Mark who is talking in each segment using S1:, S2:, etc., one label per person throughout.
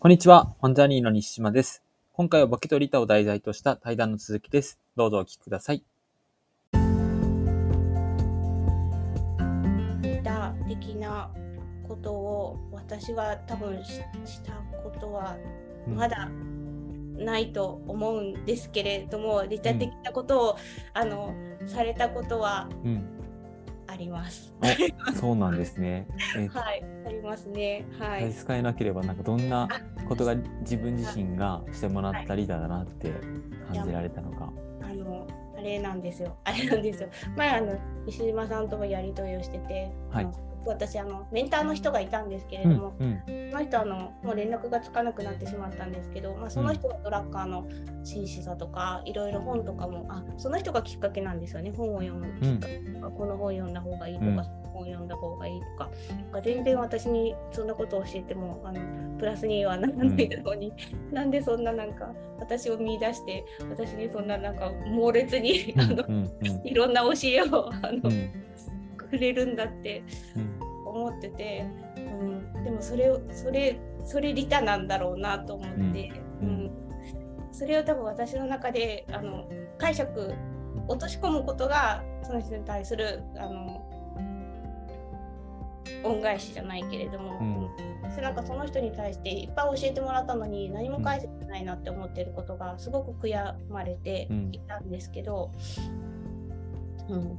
S1: こんにちは、ファンジャニーの西島です。今回はボケとリタを題材とした対談の続きです。どうぞお聞きください。
S2: リタ的なことを私は多分ししたことは
S1: うん
S2: まだないと思うんですけれども、リタ的なことを、あのされたことは
S1: うん。
S2: あります。
S1: おそうなんですね。え
S2: はい、ありますね。はい。
S1: 差し支えなければ、なんかどんなことが自分自身がしてもらったリーダーだなって感じられたのか。
S2: あのあれなんですよ。あれなんですよ。前あの石島さんともやり取りをしてて、
S1: はい
S2: あの私あのメンターの人がいたんですけれ
S1: うん
S2: ども、
S1: うん
S2: その人あのもう連絡がつかなくなってしまったんですけど、まあ、その人がドラッカーの紳士さとかいろいろ本とかもあその人がきっかけなんですよね。本を読むきっかけとか、この本読んだ方がいいとか、
S1: うん。
S2: 本読んだ方がいいとか。なんか全然私にそんなことを教えてもあのプラスにはならないのに、なんでそんななんか私を見出して私にそんななんか猛烈にあの、
S1: うんうん。
S2: いろんな教えをあの、
S1: うん
S2: くれるんだって
S1: うん
S2: 思ってて、うん、でもそれをそれそれ利他なんだろうなと思って、
S1: う
S2: うん。んそれを多分私の中であの解釈落とし込むことがその人に対するあの恩返しじゃないけれども、
S1: うん。
S2: 私なんかその人に対していっぱい教えてもらったのに何も返せてないなって思ってることがすごく悔やまれていたんですけど、うん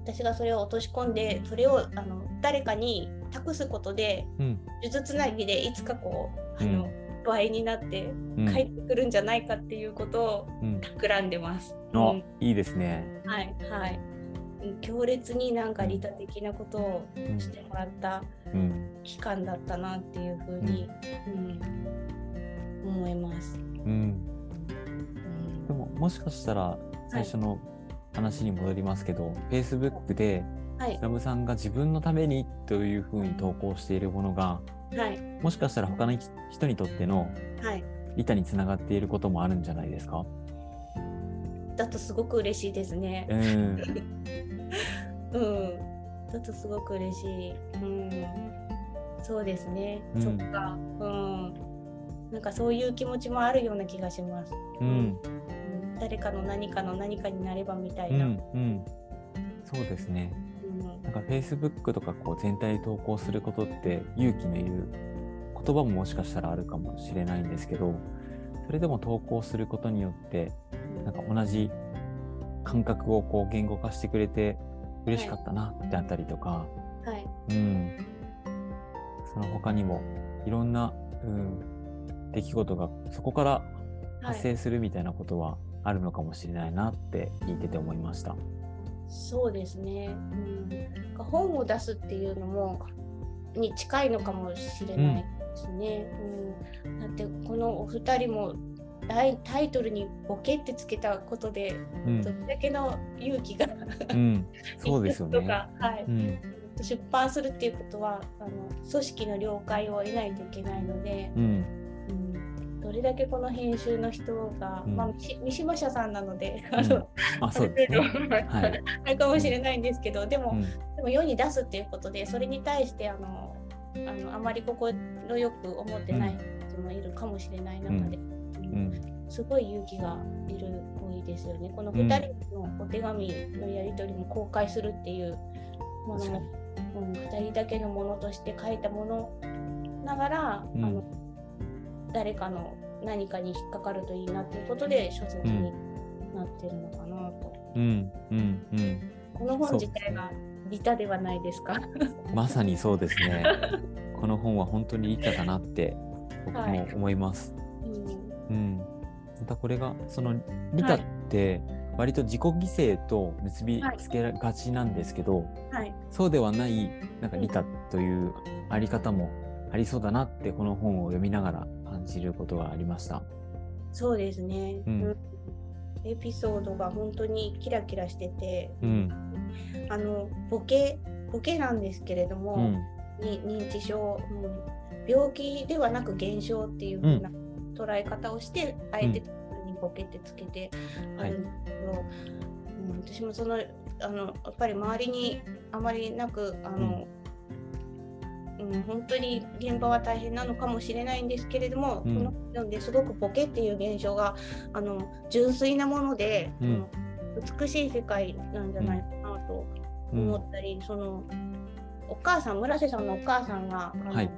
S2: 私がそれを落とし込んでそれをあの誰かに託すことで
S1: うん。
S2: 数珠つなぎでいつかこうあの、
S1: うん。
S2: 倍になって
S1: うん。
S2: 帰ってくるんじゃないかっていうことを
S1: うん。
S2: 企んでます。
S1: お
S2: うん。
S1: いいですね。
S2: はいはい。うん強烈になんか利他的なことを
S1: うん。
S2: してもらった
S1: うん。
S2: 期間だったなっていうふうに、うん思います。
S1: うん。
S2: うん。
S1: でももしかしたら最初の話に戻りますけど、Facebook で
S2: はい
S1: ラブさんが自分のためにというふうに投稿しているものが
S2: はい
S1: もしかしたら他の人にとっての
S2: はい
S1: 利他につながっていることもあるんじゃないですか？
S2: だとすごく嬉しいですね。
S1: うん。
S2: うん。だとすごく嬉しい。うん。そうですね。
S1: うん
S2: そっか。うん。なんかそういう気持ちもあるような気がします。
S1: うん。
S2: うん誰かの何かの何かになればみた
S1: う
S2: いな。
S1: ん。うん。そうですね。
S2: うん
S1: なんか Facebook とかこう全体で投稿することって勇気のいる言葉ももしかしたらあるかもしれないんですけど、それでも投稿することによってなんか同じ感覚をこう言語化してくれて嬉しかったなってあったりとか、
S2: はい。
S1: うん、その他にもいろんな、うん、出来事がそこから
S2: はい。
S1: 発生するみたいなことはあるのかもしれないなって聞いてて思いました。
S2: そうですね。うん。本を出すっていうのもに近いのかもしれないですね。うん。だってこのお二人もタイタイトルにボケってつけたことで
S1: うん
S2: どれだけの勇気が
S1: うん、そうですよ
S2: と
S1: ね。
S2: かはい、
S1: うん
S2: 出版するっていうことはあの組織の了解を得ないといけないので、
S1: うん
S2: うん、どれだけこの編集の人が、
S1: うん。
S2: まあ、三島社さんなので、
S1: うん。
S2: あの
S1: あ、そうですね。はい。
S2: あるかもしれないんですけどでも,、
S1: うん。
S2: でも世に出すっていうことでそれに対してあのあのあまり心よく思ってない人もいるかもしれない中で、うん。
S1: うん。
S2: すごい勇気がいる多いですよね。この2人のお手紙のやり取りも公開するっていうものも、うん、2人だけのものとして書いたものながら、
S1: うん。
S2: あの誰かの何かに引っかかるといいなっていうことで書籍になってるのかなと。
S1: うんうんうん。
S2: この本自体が利他ではないですか？
S1: まさにそうですね。この本は本当に利他だなって僕も思います。
S2: うん
S1: うん。またこれがその利他って割と自己犠牲と結びつけがちなんですけど、
S2: はい、
S1: そうではないなんか利他というあり方もありそうだなってこの本を読みながら感じることがありました？
S2: そうですね、
S1: うん。
S2: うんエピソードが本当にキラキラしてて、
S1: うん。
S2: あのボケボケなんですけれども、
S1: うん。
S2: に認知症、うん病気ではなく現象っていう風な捉え方をして、あえてにボケってつけてあるんですけど、うん私もそのあのやっぱり周りにあまりなくあの、うん、本当に現場は大変なのかもしれないんですけれども、うん、このですごくボケっていう現象があの純粋なもので、うん、美しい世界なんじゃないかなと思ったり、そのお母さん村瀬さんのお母さんがあの、はい、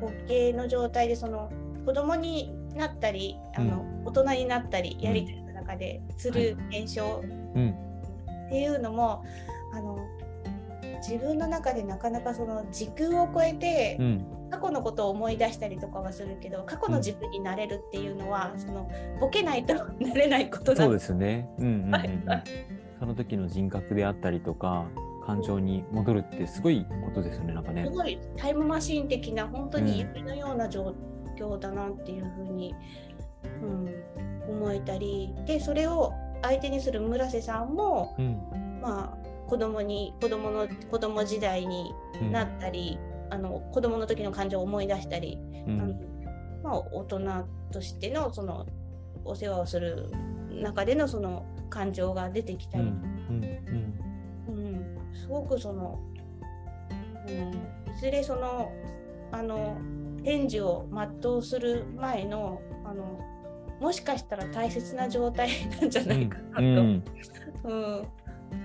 S2: ボケの状態でその子供になったりあの、大人になったりやり取りの中でする現象っていうのも、あの自分の中でなかなかその時空を超えて、過去のことを思い出したりとかはするけど過去の自分になれるっていうのは、そのボケないとなれないこと
S1: そうですね。うんうんうん、その時の人格であったりとか感情に戻るってすごいことですよねなんかね。
S2: すごいタイムマシーン的な本当に夢のような状況だなっていうふうに、うん、思えたりでそれを相手にする村瀬さんも、うん、まあ子供に子供の子供時代になったり、うん、あの子供の時の感情を思い出したり、うん、あのまあ、大人としてのそのお世話をする中でのその感情が出てきたり、うん、うん、すごくその、うん、いずれそのあの展示を全うする前のあのもしかしたら大切な状態なんじゃないかなと、うん、うん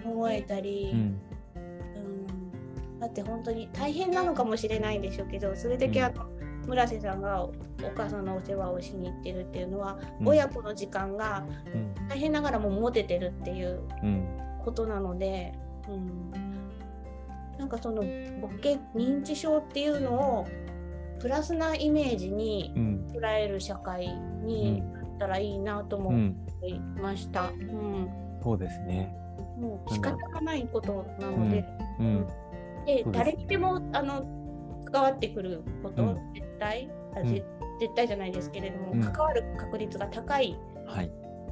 S2: 思えたり、うん、うん、だって本当に大変なのかもしれないんでしょうけどそれだけあの、村瀬さんがお母さんのお世話をしに行ってるっていうのは、うん、親子の時間が大変ながらも持ててるっていうことなので、うん、なんかそのボケ認知症っていうのをプラスなイメージに捉える社会になったらいいなと思いました。うん、う
S1: ん、そうですね
S2: もう仕方がないことなので、うん、で誰にでもあの関わってくること、絶対あ、絶対じゃないですけれども、関わる確率が高い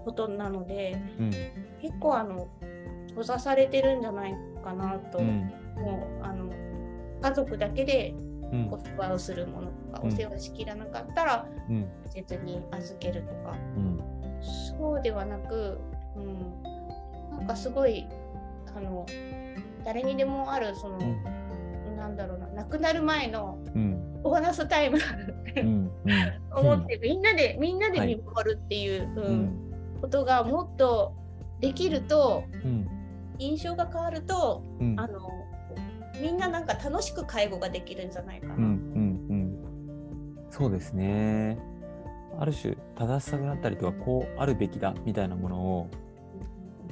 S2: ことなので、結構あの閉ざされてるんじゃないかなと、もうあの家族だけでお世話をするものとか、お世話しきらなかったら、別に預けるとか、そうではなく、うん、なんかすごいあの誰にでもあるその、うん、なんだろうな亡くなる前のボーナスタイムうん、思ってみんなでみんなで見守るっていう、はい、うん、ことがもっとできると、印象が変わると、あのみんななんか楽しく介護ができるんじゃないかな。うんうんう
S1: ん、そうですね。ある種正しさであったりとかこうあるべきだみたいなものを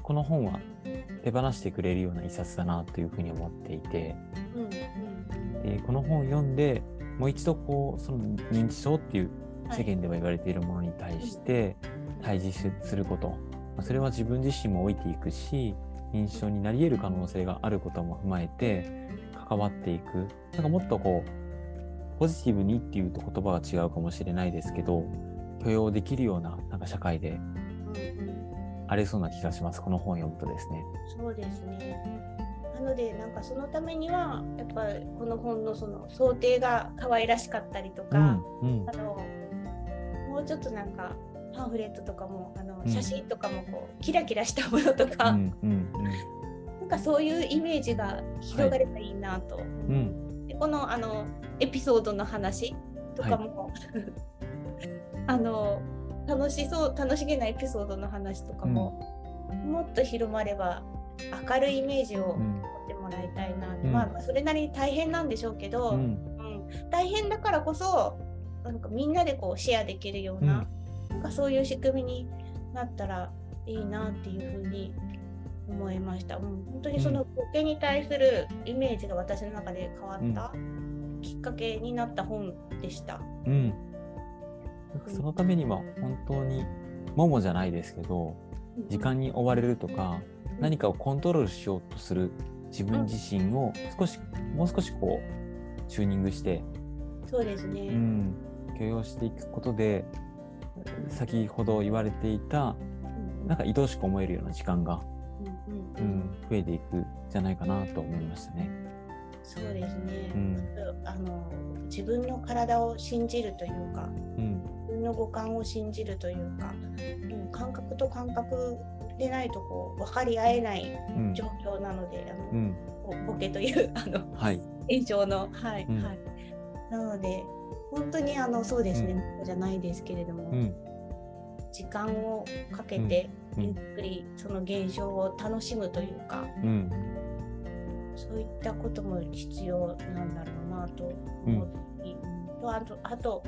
S1: この本は手放してくれるような一冊だなというふうに思っていて、うんうん、この本を読んでもう一度こうその認知症っていう世間では言われているものに対して対峙すること、まそれは自分自身も老いていくし認知症になり得る可能性があることも踏まえて関わっていく。なんかもっとこうポジティブにっていうと言葉は違うかもしれないですけど許容できるようななんか社会でありそうな気がします。この本読むとですね。
S2: そうですね。なのでなんかそのためにはやっぱりこの本のその想定が可愛らしかったりとか、うんうん、あのもうちょっとなんかパンフレットとかもあの写真とかもこう、キラキラしたものとか、うんうんうん、なんかそういうイメージが広がればいいなと。はい。うん、でこのあのエピソードの話とかも、はい、あの楽しそう楽しげなエピソードの話とかも、うん、もっと広まれば明るいイメージを持ってもらいたいな、うん、まあそれなりに大変なんでしょうけど、うん、うん、大変だからこそなんかみんなでこうシェアできるような,、なんかそういう仕組みになったらいいなっていうふうに思いました。うん、本当にそのボケに対するイメージが私の中で変わったきっかけになった本でした。うん
S1: そのためには本当にももじゃないですけど時間に追われるとか何かをコントロールしようとする自分自身を少しもう少しこうチューニングして
S2: そうですね、う
S1: ん、許容していくことで先ほど言われていたなんか愛おしく思えるような時間が、うん、うん、増えていくんじゃないかなと思いましたね。
S2: そうですね、うん、あの自分の体を信じるというか、うん、の五感を信じるというか、うん、感覚と感覚でないとこう分かり合えない状況なので、あのボケというあの、はい、現象のはい、はい。なので本当にあのそうですね、うん、じゃないですけれども、うん、時間をかけてゆっくりその現象を楽しむというか、うん、そういったことも必要なんだろうなと思って、とあとあと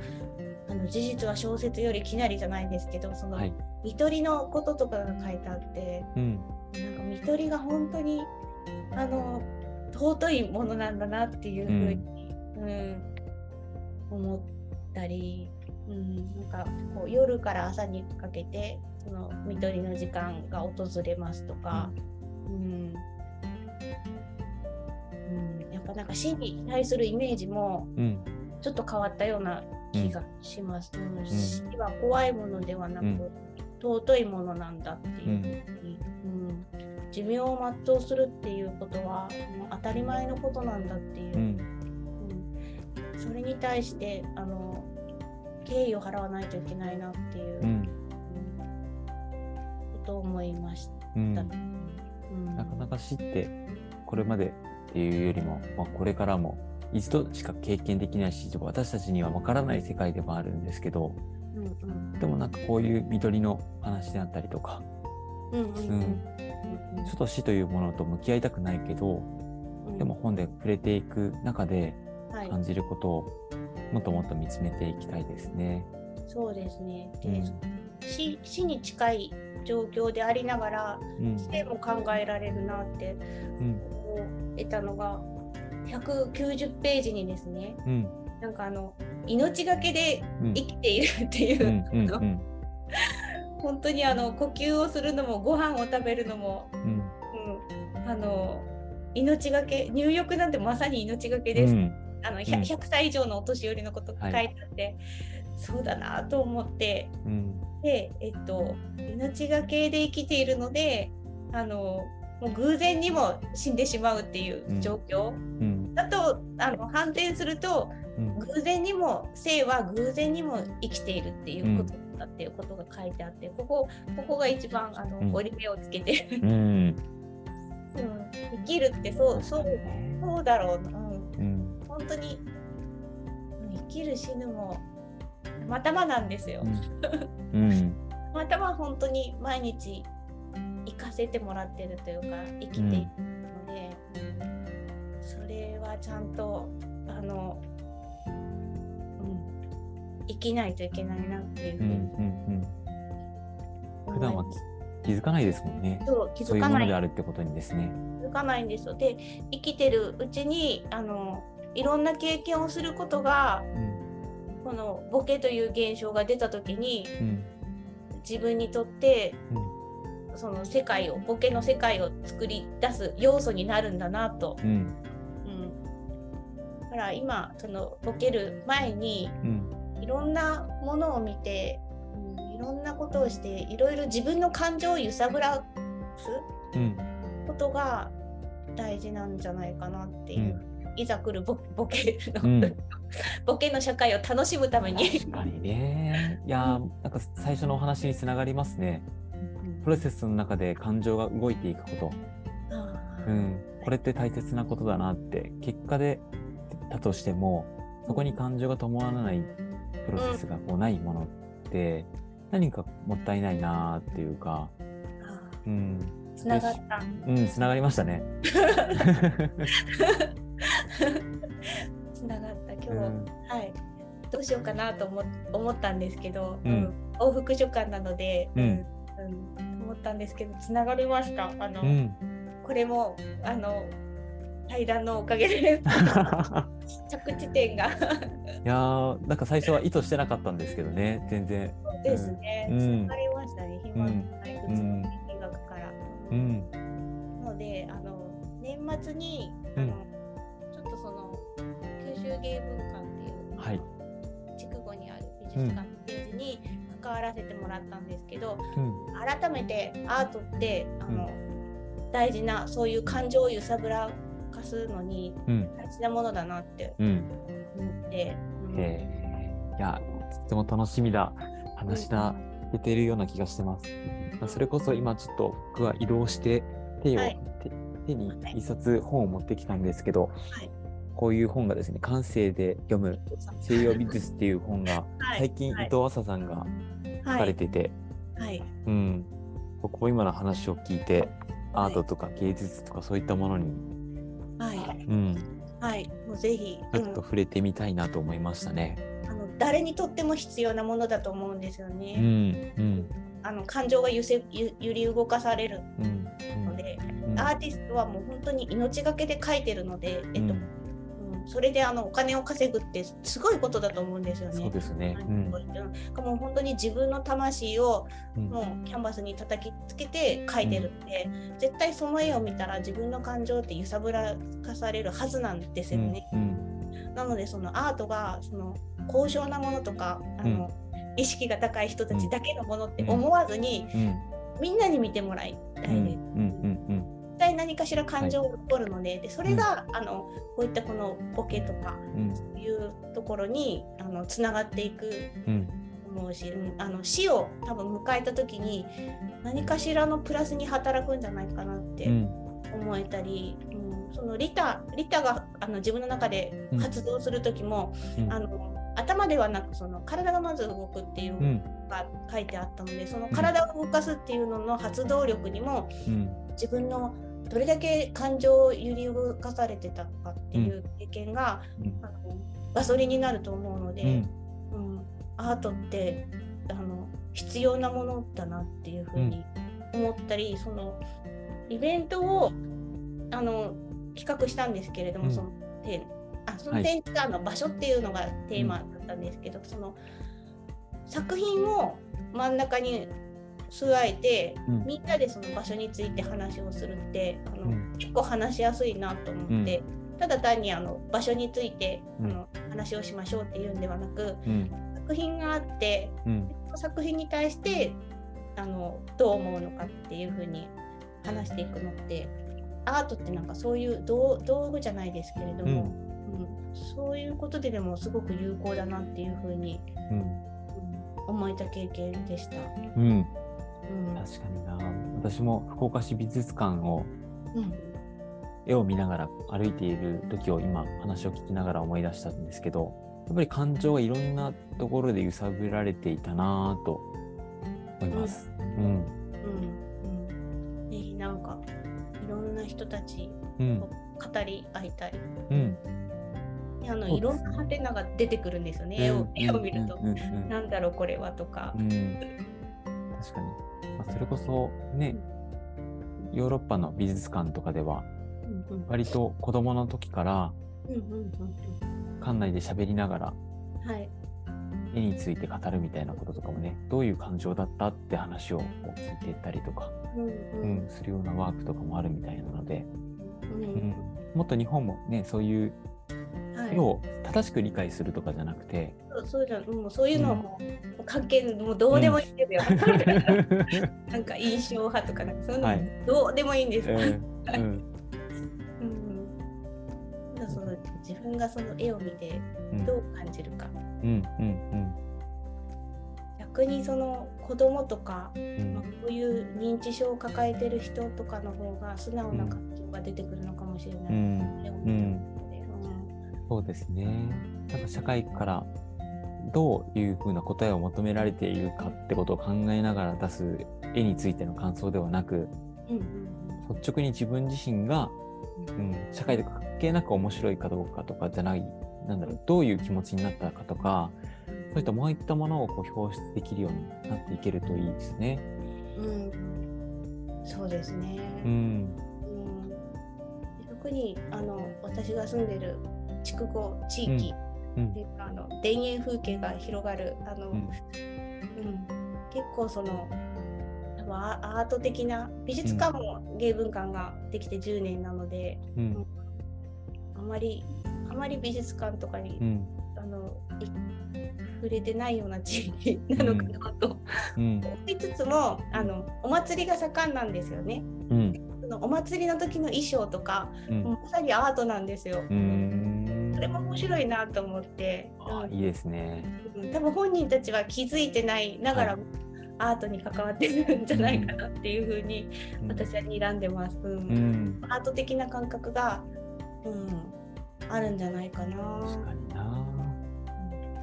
S2: あの事実は小説よりきなりじゃないですけどその、はい、見取りのこととかが書いてあって、うん、なんか見取りが本当にあの尊いものなんだなっていうふうに、うん、うん、思ったり、うん、なんかこう夜から朝にかけてその見取りの時間が訪れますとか、うん、うん。うん、やっぱなんか死に対するイメージもちょっと変わったような気がします。うん、死は怖いものではなく、尊いものなんだっていうふうに、うん。寿命を全うするっていうことは当たり前のことなんだっていう、うん、うん、それに対してあの敬意を払わないといけないなっていう、うん、ことを思いました、な
S1: かなか知ってこれまでっていうよりも、まあ、これからも一度しか経験できないし私たちには分からない世界でもあるんですけど、うんうん、でもなんかこういう緑の話であったりとか、うんうんうん。ちょっと死というものと向き合いたくないけど、うん、でも本で触れていく中で感じることをもっともっと見つめていきたいですね。
S2: そうですね。で、うん、死死に近い状況でありながら、うん、生も考えられるなって、うん、得たのが190ページにですね、うん、なんかあの命がけで生きているっていう、本当にあの呼吸をするのもご飯を食べるのも、うん、うん、あの命がけ入浴なんてまさに命がけです、うん、あの 100, 100, 歳以上のお年寄りのこと書いてあって、はい、そうだなと思って、うん、でえっと命がけで生きているのであのもう偶然にも死んでしまうっていう状況、だとあの反転すると、偶然にも生は偶然にも生きているっていうことだっていうことが書いてあってここここが一番あの、折り目をつけて。うん、生きるってそうそうそうだろうな、うん、本当に生きる死ぬもまたまなんですよ。うん、またま本当に毎日せてもらってるというか生きているので、うん、それはちゃんとあの生きないといけないなっていうふうに、うんうん
S1: うん、普段は気づかないですもんね。そう気づかない。そういうものであるってことにですね。
S2: 気づかないんですよ。で生きてるうちにあのいろんな経験をすることが、うん、このボケという現象が出た時に、うん、自分にとって、うん、その世界をボケの世界を作り出す要素になるんだなと。うん。だから今そのボケる前に、いろんなものを見て、うん、いろんなことをしていろいろ自分の感情を揺さぶらすことが大事なんじゃないかなっていう、うん、いざ来るボボケの、うん、ボケの社会を楽しむために。
S1: 確かにね。いやなんか最初のお話につながりますね。プロセスの中で感情が動いていくこと。うん、これって大切なことだなって。結果でだとしてもそこに感情が伴わないプロセスがこうないものって何かもったいないなっていうか、
S2: うん、つながった。
S1: うん、つながりましたね。
S2: つながった。今日、うん、はい。どうしようかなと思思ったんですけど、うん、往復書簡なので、うん、うん、思ったんですけどつながりました。あの、これもあの対談のおかげで 着地点が。い
S1: やーなんか最初は意図してなかったんですけどね。全然。
S2: そうですね、うん、りましたね。暇のない物理学から、うん、なのであの年末にあの、うん、ちょっとその九州芸文館っていう、はい、筑後にある美術館のページに関わらせてもらったんですけど、改めてアートってあの、大事なそういう感情を揺さぶらかすのに大事なものだなって思って。うん、
S1: いやとても楽しみだ話だ、出ているような気がしてます。まあ、それこそ今ちょっと僕は移動して手を、はい、手に一冊本を持ってきたんですけど、はい、こういう本がですね、感性で読む西洋美術っていう本が、最近伊藤浅さんが書かれてて、
S2: はい、
S1: うん、僕も今の話を聞いて、アートとか芸術とかそういったものに、
S2: はい、
S1: うん、
S2: はい、もうぜひ、
S1: ちょっと触れてみたいなと思いましたね。
S2: あの誰にとっても必要なものだと思うんですよね。
S1: うん、うん、
S2: あの感情が揺せ揺り動かされるので、うん、アーティストはもう本当に命がけで描いてるので、えっと、それであのお金を稼ぐってすごいことだと思うんですよね。
S1: そうですね。
S2: うん、もう本当に自分の魂をもうキャンバスに叩きつけて描いてるんで、うん、絶対その絵を見たら自分の感情って揺さぶらかされるはずなんですよね。うん、なのでそのアートがその高尚なものとかあの、意識が高い人たちだけのものって思わずに、みんなに見てもらいたい。です。対何かしら感情が起こるのではい、でそれが、うん、あのこういったこのボケとか、うん、そういうところにあのつながっていく。思うし、あの死を多分迎えた時に何かしらのプラスに働くんじゃないかなって思えたり、うん、そのリタリタがあの自分の中で活動する時も、あの頭ではなくその体がまず動くっていうのが書いてあったので、その体を動かすっていうのの発動力にも、自分のどれだけ感情を揺り動かされてたかっていう経験が、うん、あのガソリンになると思うので、うん、うん、アートってあの必要なものだなっていうふうに思ったり、うん、そのイベントをあの企画したんですけれども、そのテあその展示館の場所っていうのがテーマだったんですけど、その作品を真ん中に据えて、うん、みんなでその場所について話をするってあの、うん、結構話しやすいなと思って、ただ単にあの場所について、あの話をしましょうっていうんではなく、作品があって、その作品に対してあのどう思うのかっていうふうに話していくのってアートってなんかそういう道具じゃないですけれども、うん、そういうことででもすごく有効だなっていうふうに、うん、思えた経験でした。
S1: うん確かにな。私も福岡市美術館を、絵を見ながら歩いている時を今話を聞きながら思い出したんですけどやっぱり感情がいろんなところで揺さぶられていたなと思います。うん、うん。
S2: うん、ねなんかいろんな人たちと語り合いたい。うん。あのいろんなハテナが出てくるんですよね、絵を絵を見ると、なんだろうこれはとか。
S1: 確かに。まあ、それこそね、ヨーロッパの美術館とかでは、割と子供の時から館内で喋りながら、絵について語るみたいなこととかもねどういう感情だったって話を聞いていったりとか、うんするようなワークとかもあるみたいなので、うんもっと日本もねそういう絵を正しく理解するとかじゃなくて、
S2: そうじゃもうそういうのはもう関係もうどうでもいいんですよ。うん、なんか印象派とかなんかそういうの、はい、どうでもいいんですよ。うん。うん。その自分がその絵を見てどう感じるか。うんうんうん。逆にその子供とか、うん、まあ、こういう認知症を抱えてる人とかの方が素直な感情が出てくるのかもしれない、うん、
S1: そうですね。なんか社会からどういうふうな答えを求められているかってことを考えながら出す絵についての感想ではなく、うんうん、率直に自分自身が、うん、社会と関係なく面白いかどうかとかじゃないなんだろうどういう気持ちになったかとかそういったもういったものをこう表出できるようになっていけるといいですね。
S2: うん、そうですね、
S1: うん、うん、
S2: 特にあの私が住んでる筑後地域、うん。っていうか、あの田園風景が広がるあの、うん、うん、結構そのアート的な美術館も芸文館ができて10年なので、うん、あまりあまり美術館とかに、うん、あの触れてないような地域なのかなと、うん、思いつつもあのお祭りが盛んなんですよね。うん、お祭りの時の衣装とか、まさにアートなんですよ。それも面白いなと思って、
S1: うん、いいですね、
S2: うん、多分本人たちは気づいてないながら、はい、アートに関わってるんじゃないかなっていうふうに私は睨んでます、うん、アート的な感覚が、うん、あるんじゃないかな。
S1: 確かにな。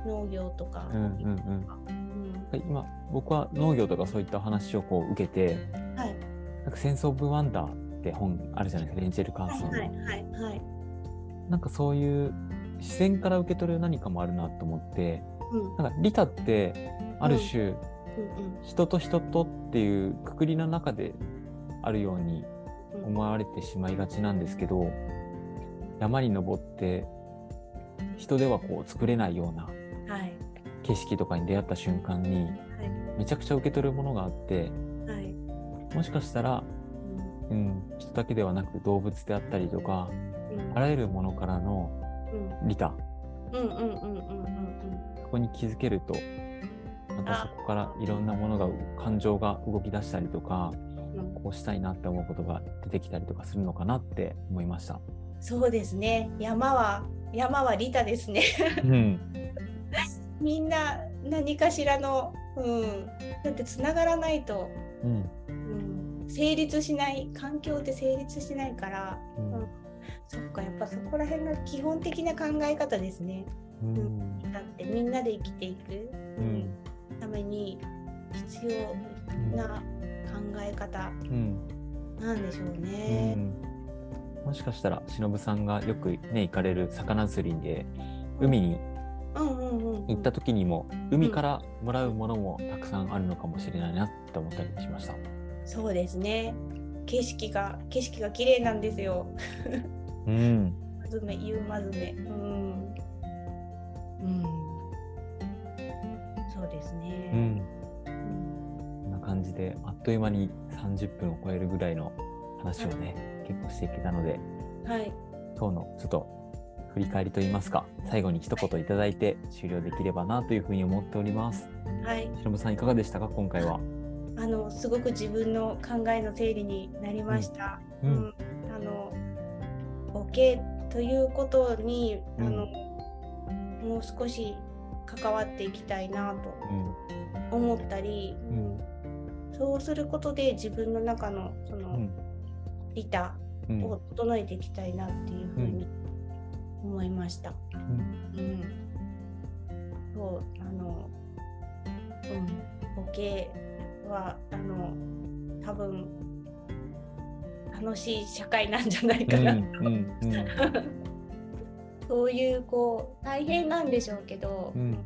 S2: 農業とか。
S1: うんうんうん。今僕は農業とかそういった話をこう受けて、はい、なんか「センス・オブ・ワンダー」って本あるじゃないですかレンジェル・カーソンの、はいはいはい、なんかそういう視線から受け取る何かもあるなと思って、うん、なんか利他ってある種、うん。うんうん、人と人とっていうくくりの中であるように思われてしまいがちなんですけど、山に登って人ではこう作れないような景色とかに出会った瞬間に、めちゃくちゃ受け取るものがあって、はい、もしかしたら、うん、人だけではなく動物であったりとか、うん、あらゆるものからの利他。そこに気づけるとまたそこからいろんなものが感情が動き出したりとか、うん、こうしたいなって思うことが出てきたりとかするのかなって思いました。
S2: そうですね。山は山は利他ですね、うん。みんな何かしらの、うん、だってつながらないと、うん、うん、成立しない環境って成立しないから、うん、うん、そっかやっぱそこら辺が基本的な考え方ですね。うん、だってみんなで生きていく、うんために必要な考え方なんでしょうね。
S1: もしかしたら忍さんがよくね行かれる魚釣りで海に行った時にも海からもらうものもたくさんあるのかもしれないなって思ったりしました。
S2: そうですね。景色が景色が綺麗なんですよ。うん。まずめ夕まずめ。うん。うん。そうですね。うん。
S1: こんな感じであっという間に30分を超えるぐらいの話をね、はい、結構していけたので、はい。今日のちょっと振り返りといいますか最後に一言いただいて終了できればなというふうに思っております。はい。しのぶさんいかがでしたか今回は？
S2: あのすごく自分の考えの整理になりました。うん。うん、ボケということに、あのもう少し関わっていきたいなと思ったり、うん、そうすることで自分の中のその、利他を整えていきたいなっていうふうに思いました。うん、うん、そうあの、うん、ボケはあの多分楽しい社会なんじゃないかなと。そういうこう大変なんでしょうけど、うん、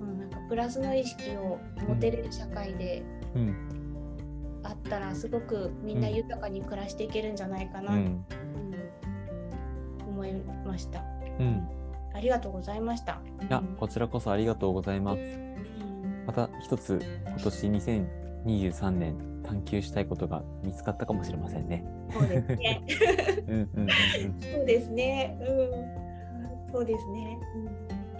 S2: うん、なんかプラスの意識を持てる社会で、あったらすごくみんな豊かに暮らしていけるんじゃないかな、うん思いました。うん、ありがとうございました。
S1: いや、こちらこそありがとうございます。また一つ今年2023年探求したいことが見つかったかもしれませんね。
S2: そうですね。そうですね。うん。そうですね。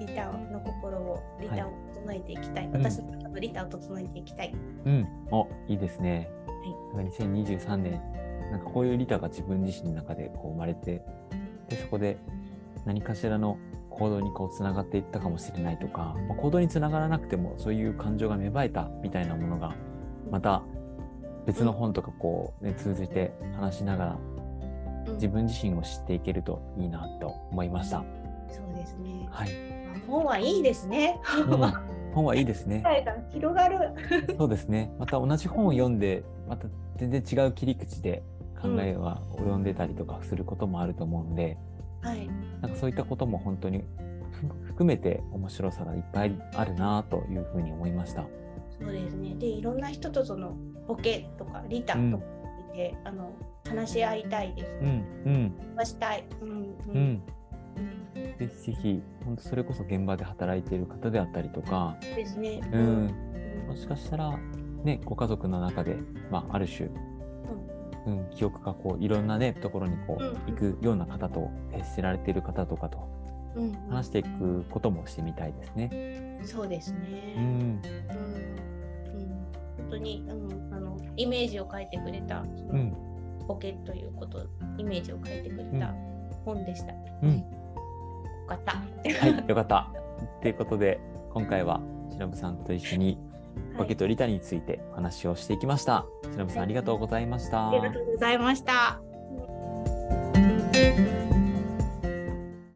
S2: うん、リタの心をリタを整えていきたい。はい、私のリタを整えていきたい。
S1: うん。お、いいですね。はい。2023年なんかこういうリタが自分自身の中でこう生まれてでそこで何かしらの行動にこうつながっていったかもしれないとか、まあ、行動につながらなくてもそういう感情が芽生えたみたいなものがまた別の本とかこう、ね、通じて話しながら自分自身を知っていけるといいなと思いました。
S2: そうですね。はい。本はいいですね。
S1: うん、本はいいですね。
S2: 広がる。
S1: そうですね。また同じ本を読んで、また全然違う切り口で考えは及んでたりとかすることもあると思うんで、うん、はい、なんかそういったことも本当に含めて面白さがいっぱいあるなというふうに思いました。
S2: そうですね。でいろんな人とそのボケとかリタとかで、うん、あの話し合いたいです。うんうん、話したい。うんうん、
S1: ぜひぜひ本当それこそ現場で働いている方であったりとか。
S2: ですね、
S1: うん、もしかしたら、ね、ご家族の中で、まあ、ある種うん、記憶がこういろんなねところにこう、行くような方と接せられている方とかと話していくこともしてみたいですね。
S2: そうですね。うん、うん、当に、うん、あのイメージを書いてくれたその、ボケということイメージを書いてくれた本でした。うん、よかった。は
S1: い、よかった。ということで今回はしのぶさんと一緒にバケとリタについてお話をしていきました。しのぶさん、ありがとうございました。
S2: ありがとうございました。